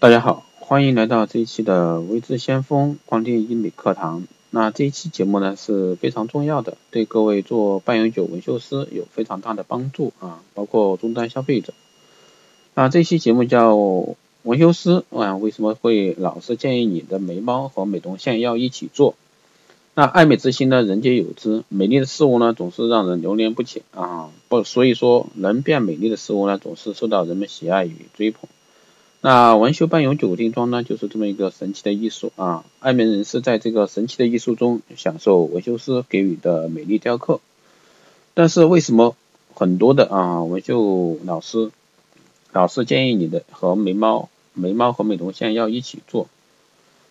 大家好，欢迎来到这一期的微知先锋光电医美课堂。那这一期节目呢是非常重要的，对各位做半永久纹绣师有非常大的帮助啊，包括终端消费者。那这期节目叫纹绣师啊，为什么会老是建议你的眉毛和美瞳线要一起做？那爱美之心呢，人皆有之，美丽的事物呢总是让人流连不起啊，不，所以说能变美丽的事物呢总是受到人们喜爱与追捧。那纹绣半永久定妆呢，就是这么一个神奇的艺术啊！爱美人士在这个神奇的艺术中享受纹绣师给予的美丽雕刻。但是为什么很多的啊纹绣老师老是建议你的和眉毛、眉毛和美瞳线要一起做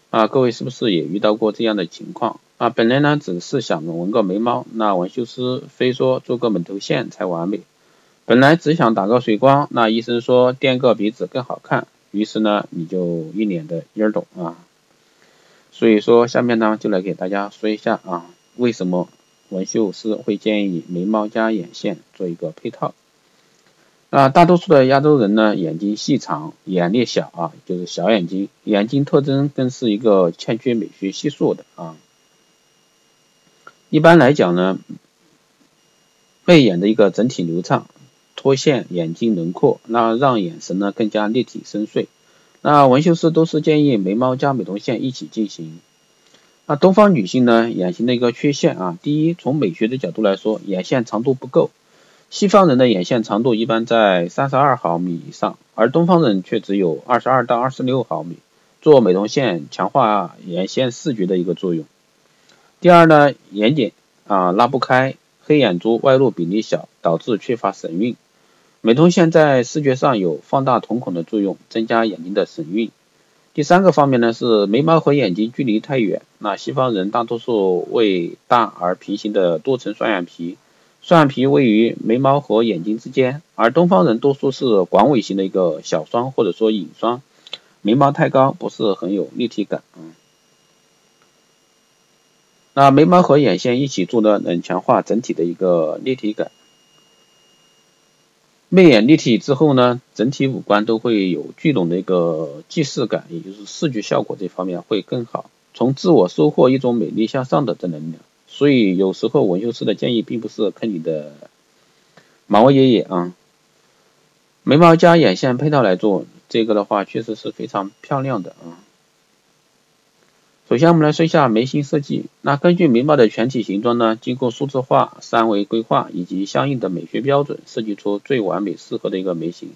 啊？各位是不是也遇到过这样的情况啊？本来呢只是想纹个眉毛，那纹绣师非说做个美瞳线才完美。本来只想打个水光，那医生说垫个鼻子更好看。于是呢，你就一脸的烟懂啊。所以说，下面呢就来给大家说一下啊，为什么纹绣师会建议眉毛加眼线做一个配套。啊，大多数的亚洲人呢，眼睛细长，眼裂小啊，就是小眼睛，眼睛特征更是一个欠缺美学系数的啊。一般来讲呢，背眼的一个整体流畅。脱线眼睛轮廓，那让眼神呢更加立体深邃。那纹绣师都是建议眉毛加美瞳线一起进行。那东方女性呢眼型的一个缺陷啊，第一从美学的角度来说，眼线长度不够。西方人的眼线长度一般在三十二毫米以上，而东方人却只有二十二到二十六毫米。做美瞳线强化眼线视觉的一个作用。第二呢眼睑啊拉不开，黑眼珠外露比例小，导致缺乏神韵。美瞳线在视觉上有放大瞳孔的作用，增加眼睛的神韵。第三个方面呢是眉毛和眼睛距离太远。那西方人大多数为大而平行的多层双眼皮，双眼皮位于眉毛和眼睛之间，而东方人多数是广尾型的一个小双或者说隐双，眉毛太高不是很有立体感啊。那眉毛和眼线一起做呢，能强化整体的一个立体感。媚眼立体之后呢，整体五官都会有聚拢的一个既视感，也就是视觉效果这方面会更好，从自我收获一种美丽向上的正能量。所以有时候纹绣师的建议并不是坑你的毛爷爷啊，眉毛加眼线配套来做，这个的话确实是非常漂亮的啊。首先，我们来说一下眉形设计。那根据眉毛的全体形状呢，经过数字化、三维规划以及相应的美学标准，设计出最完美适合的一个眉形，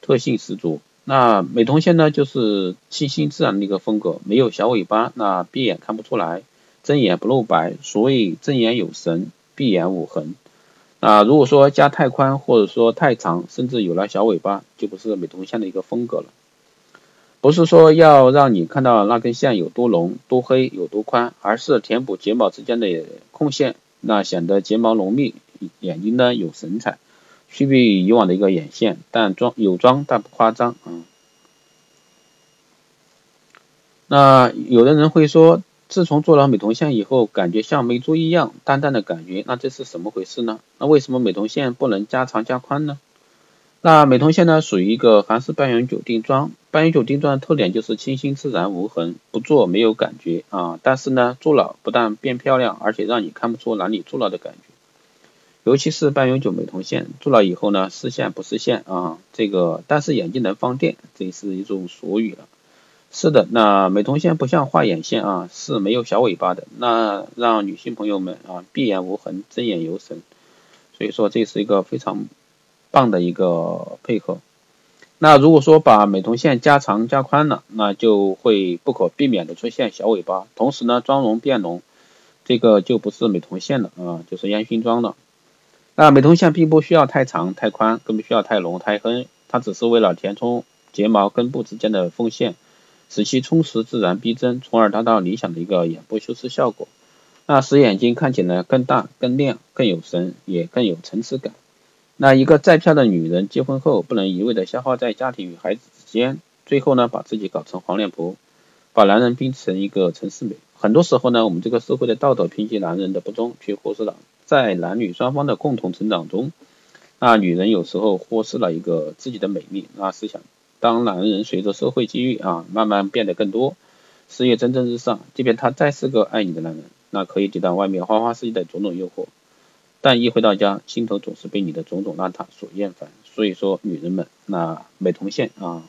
特性十足。那美瞳线呢，就是清新自然的一个风格，没有小尾巴，那闭眼看不出来，睁眼不露白，所谓睁眼有神，闭眼无痕。那如果说加太宽或者说太长，甚至有了小尾巴，就不是美瞳线的一个风格了。不是说要让你看到那根线有多浓、多黑、有多宽，而是填补睫毛之间的空线，那显得睫毛浓密，眼睛呢有神采，区别于以往的一个眼线，但妆有妆但不夸张啊。那有的人会说，自从做了美瞳线以后，感觉像没做一样淡淡的感觉，那这是什么回事呢？那为什么美瞳线不能加长加宽呢？那美瞳线呢，属于一个韩式半永久定妆。半永久定妆的特点就是清新自然无痕，不做没有感觉啊。但是呢，做了不但变漂亮，而且让你看不出哪里做了的感觉。尤其是半永久美瞳线，做了以后呢，视线不视线啊。这个，但是眼睛能放电，这是一种俗语了。是的，那美瞳线不像画眼线啊，是没有小尾巴的，那让女性朋友们啊闭眼无痕，睁眼有神。所以说，这是一个非常。棒的一个配合。那如果说把美瞳线加长加宽了，那就会不可避免的出现小尾巴，同时呢妆容变浓，这个就不是美瞳线了啊，就是烟熏妆了。那美瞳线并不需要太长太宽，更不需要太浓太黑，它只是为了填充睫毛根部之间的缝线，使其充实自然逼真，从而达到理想的一个眼部修饰效果。那使眼睛看起来更大更亮更有神，也更有层次感。那一个再漂亮的女人，结婚后不能一味的消耗在家庭与孩子之间，最后呢把自己搞成黄脸婆，把男人逼成一个陈世美。很多时候呢，我们这个社会的道德评级男人的不忠，却忽视了在男女双方的共同成长中，那女人有时候忽视了一个自己的美丽，那是想当男人随着社会机遇啊慢慢变得更多，事业蒸蒸日上，即便他再是个爱你的男人，那可以抵挡外面花花世界的种种诱惑，但一回到家，心头总是被你的种种邋遢所厌烦。所以说，女人们，那美瞳线啊，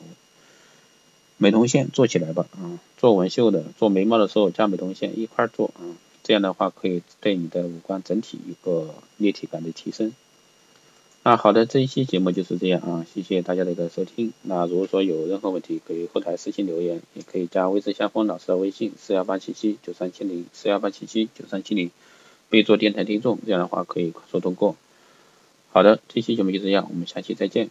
美瞳线做起来吧啊，做纹绣的，做眉毛的时候加美瞳线一块做啊，这样的话可以对你的五官整体一个立体感的提升。那好的，这一期节目就是这样啊，谢谢大家的一个收听。那如果说有任何问题，可以后台私信留言，也可以加微信相锋老师的微信四幺八七七九三七零四幺八七七九三七零，可以做电台听众，这样的话可以快速通过。好的，这期节目就这样，我们下期再见。